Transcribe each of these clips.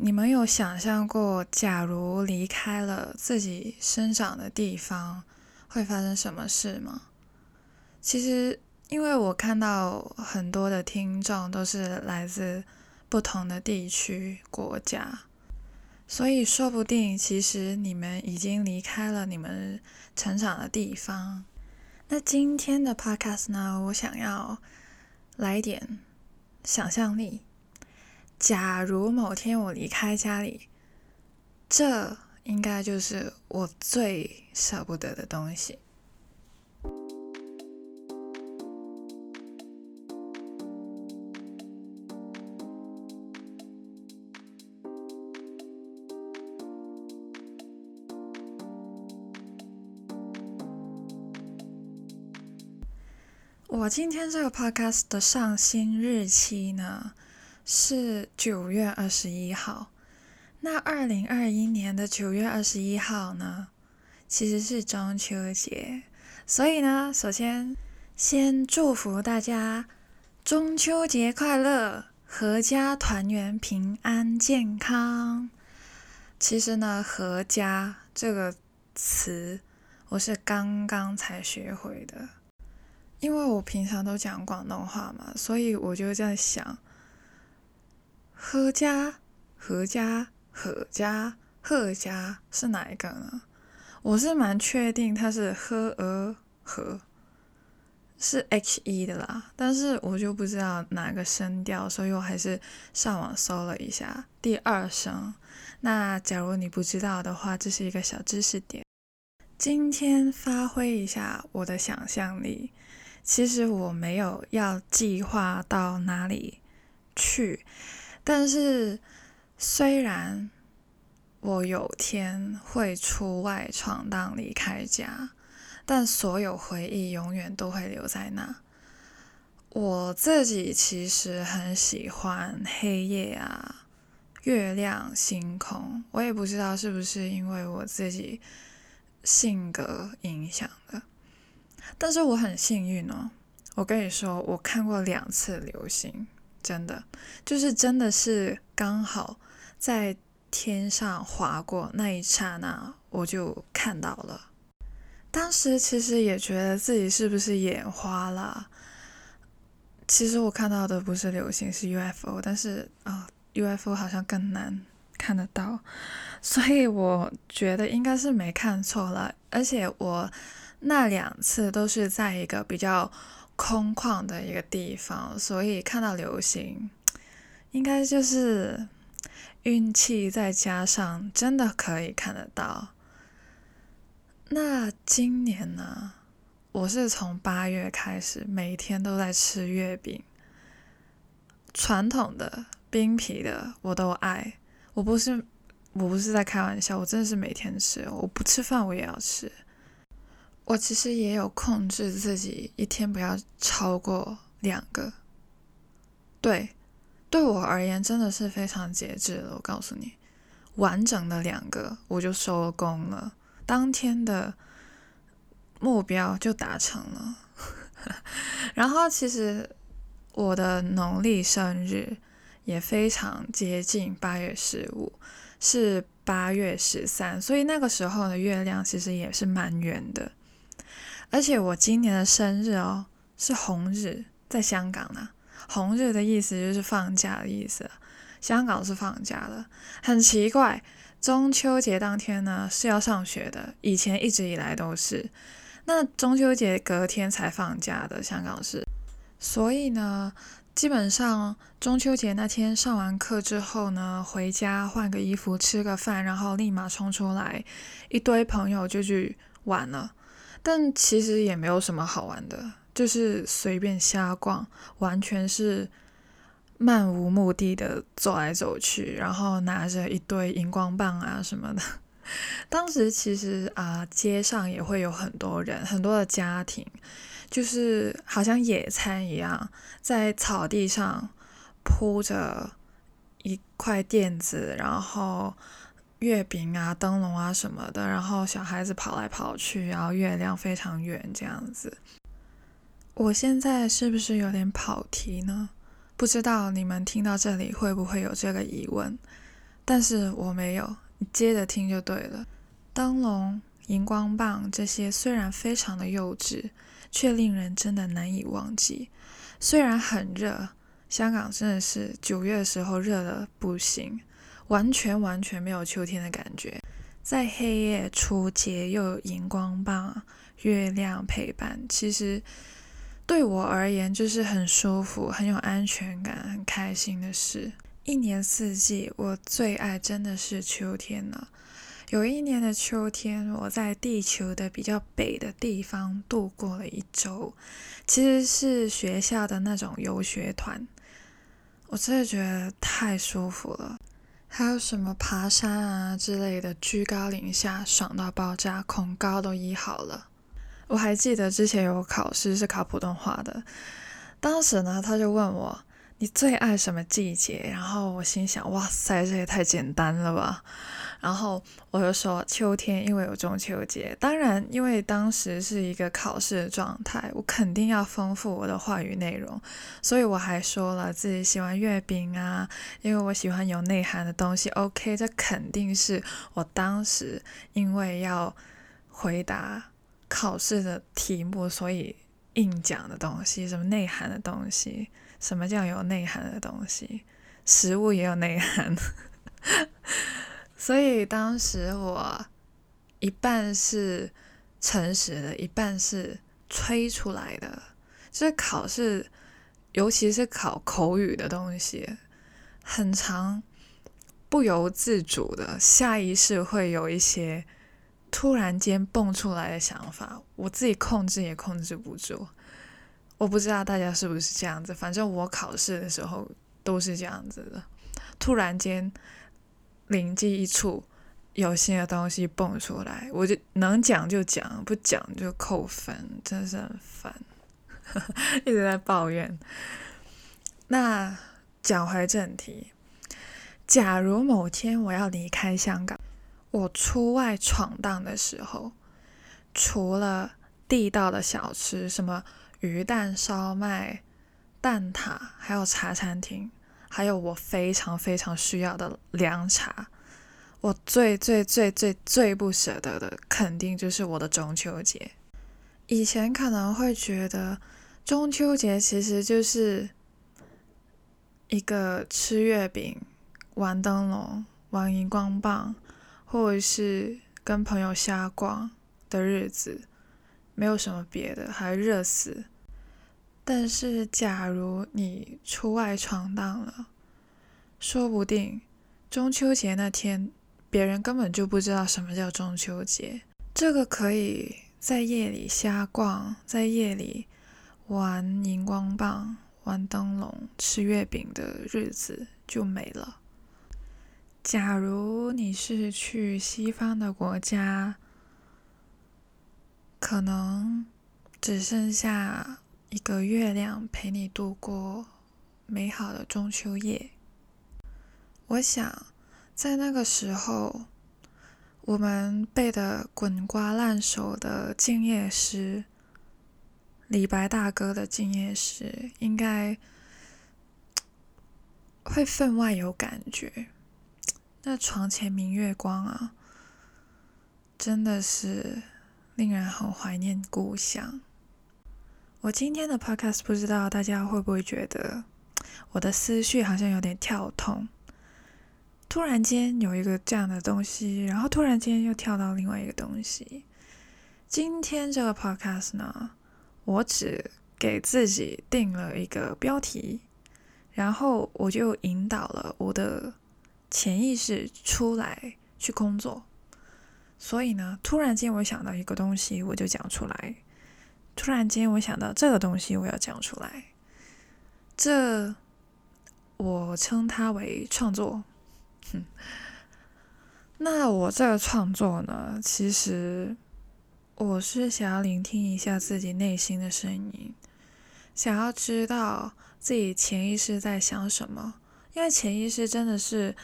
你们有想象过，假如离开了自己生长的地方，会发生什么事吗？其实，因为我看到很多的听众都是来自不同的地区、国家，所以说不定其实你们已经离开了你们成长的地方。那今天的 podcast 呢，我想要来点想象力。假如某天我离开家里，这应该就是我最舍不得的东西。我今天这个 podcast 的上新日期呢？是九月二十一号，那二零二一年的九月二十一号呢，其实是中秋节，所以呢，首先先祝福大家中秋节快乐，阖家团圆，平安健康。其实呢，阖家这个词我是刚刚才学会的，因为我平常都讲广东话嘛，所以我就在想。何家、何家、何家、阖家是哪一个呢？我是蛮确定它是呵呃和，是 h e 的啦，但是我就不知道哪个声调，所以我还是上网搜了一下第二声。那假如你不知道的话，这是一个小知识点。今天发挥一下我的想象力，其实我没有要计划到哪里去。但是，虽然我有天会出外闯荡离开家，但所有回忆永远都会留在那。我自己其实很喜欢黑夜啊、月亮、星空。我也不知道是不是因为我自己性格影响的，但是我很幸运哦。我跟你说，我看过两次流星。真的，就是真的是刚好在天上划过那一刹那，我就看到了。当时其实也觉得自己是不是眼花了。其实我看到的不是流星，是 UFO，但是啊，UFO 好像更难看得到，所以我觉得应该是没看错了。而且我那两次都是在一个比较。空旷的一个地方，所以看到流星，应该就是运气再加上真的可以看得到。那今年呢？我是从八月开始，每天都在吃月饼，传统的、冰皮的我都爱。我不是，我不是在开玩笑，我真的是每天吃，我不吃饭我也要吃。我其实也有控制自己一天不要超过两个，对，对我而言真的是非常节制了。我告诉你，完整的两个我就收工了，当天的目标就达成了。然后其实我的农历生日也非常接近八月十五，是八月十三，所以那个时候的月亮其实也是蛮圆的。而且我今年的生日哦，是红日，在香港呢。红日的意思就是放假的意思，香港是放假的。很奇怪，中秋节当天呢是要上学的，以前一直以来都是。那中秋节隔天才放假的，香港是。所以呢，基本上中秋节那天上完课之后呢，回家换个衣服，吃个饭，然后立马冲出来，一堆朋友就去玩了。但其实也没有什么好玩的，就是随便瞎逛，完全是漫无目的的走来走去，然后拿着一堆荧光棒啊什么的。当时其实啊，街上也会有很多人，很多的家庭，就是好像野餐一样，在草地上铺着一块垫子，然后。月饼啊，灯笼啊什么的，然后小孩子跑来跑去，然后月亮非常圆这样子。我现在是不是有点跑题呢？不知道你们听到这里会不会有这个疑问？但是我没有，你接着听就对了。灯笼、荧光棒这些虽然非常的幼稚，却令人真的难以忘记。虽然很热，香港真的是九月的时候热的不行，完全完全没有秋天的感觉。在黑夜出街，又有荧光棒、月亮陪伴，其实对我而言就是很舒服、很有安全感、很开心的事。一年四季，我最爱真的是秋天了。有一年的秋天，我在地球的比较北的地方度过了一周，其实是学校的那种游学团。我真的觉得太舒服了。还有什么爬山啊之类的，居高临下，爽到爆炸，恐高都医好了。我还记得之前有考试是考普通话的，当时呢，他就问我。你最爱什么季节？然后我心想，哇塞，这也太简单了吧！然后我就说秋天，因为有中秋节。当然，因为当时是一个考试的状态，我肯定要丰富我的话语内容，所以我还说了自己喜欢月饼啊，因为我喜欢有内涵的东西。OK，这肯定是我当时因为要回答考试的题目，所以硬讲的东西，什么内涵的东西。什么叫有内涵的东西？食物也有内涵，所以当时我一半是诚实的，一半是吹出来的。就是考试，尤其是考口语的东西，很长，不由自主的下意识会有一些突然间蹦出来的想法，我自己控制也控制不住。我不知道大家是不是这样子，反正我考试的时候都是这样子的。突然间灵机一触，有新的东西蹦出来，我就能讲就讲，不讲就扣分，真是很烦，一直在抱怨。那讲回正题，假如某天我要离开香港，我出外闯荡的时候，除了地道的小吃，什么？鱼蛋烧麦、蛋挞，还有茶餐厅，还有我非常非常需要的凉茶。我最最最最最不舍得的，肯定就是我的中秋节。以前可能会觉得中秋节其实就是一个吃月饼、玩灯笼、玩荧光棒，或者是跟朋友瞎逛的日子。没有什么别的，还热死。但是，假如你出外闯荡了，说不定中秋节那天，别人根本就不知道什么叫中秋节。这个可以在夜里瞎逛，在夜里玩荧光棒、玩灯笼、吃月饼的日子就没了。假如你是去西方的国家，可能只剩下一个月亮陪你度过美好的中秋夜。我想，在那个时候，我们背的滚瓜烂熟的《静夜诗》，李白大哥的《静夜诗》，应该会分外有感觉。那床前明月光啊，真的是。令人很怀念故乡。我今天的 podcast 不知道大家会不会觉得我的思绪好像有点跳动，突然间有一个这样的东西，然后突然间又跳到另外一个东西。今天这个 podcast 呢，我只给自己定了一个标题，然后我就引导了我的潜意识出来去工作。所以呢，突然间我想到一个东西，我就讲出来。突然间我想到这个东西，我要讲出来。这我称它为创作。哼，那我这个创作呢，其实我是想要聆听一下自己内心的声音，想要知道自己潜意识在想什么。因为潜意识真的是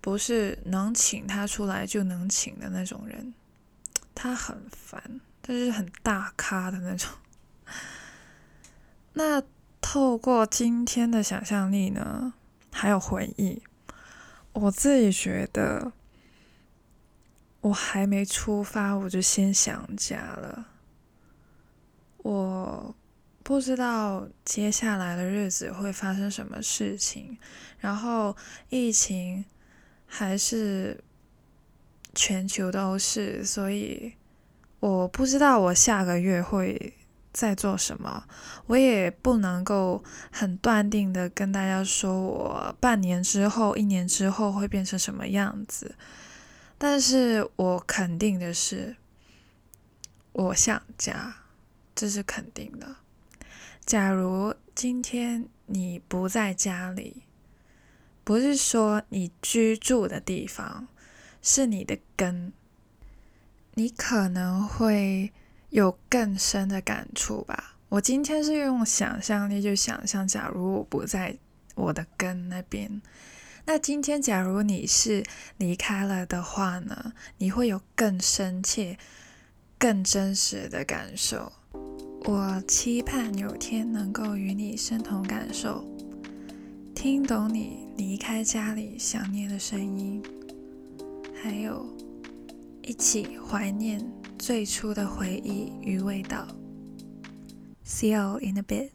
不是能请他出来就能请的那种人，他很烦，他是很大咖的那种。那透过今天的想象力呢，还有回忆，我自己觉得，我还没出发，我就先想家了。我不知道接下来的日子会发生什么事情，然后疫情还是全球都是，所以我不知道我下个月会在做什么，我也不能够很断定的跟大家说我半年之后、一年之后会变成什么样子，但是我肯定的是，我想家。这是肯定的。假如今天你不在家里，不是说你居住的地方是你的根，你可能会有更深的感触吧。我今天是用想象力就想象，假如我不在我的根那边，那今天假如你是离开了的话呢，你会有更深切、更真实的感受。我期盼有天能够与你身同感受，听懂你离开家里想念的声音，还有一起怀念最初的回忆与味道。See you in a bit.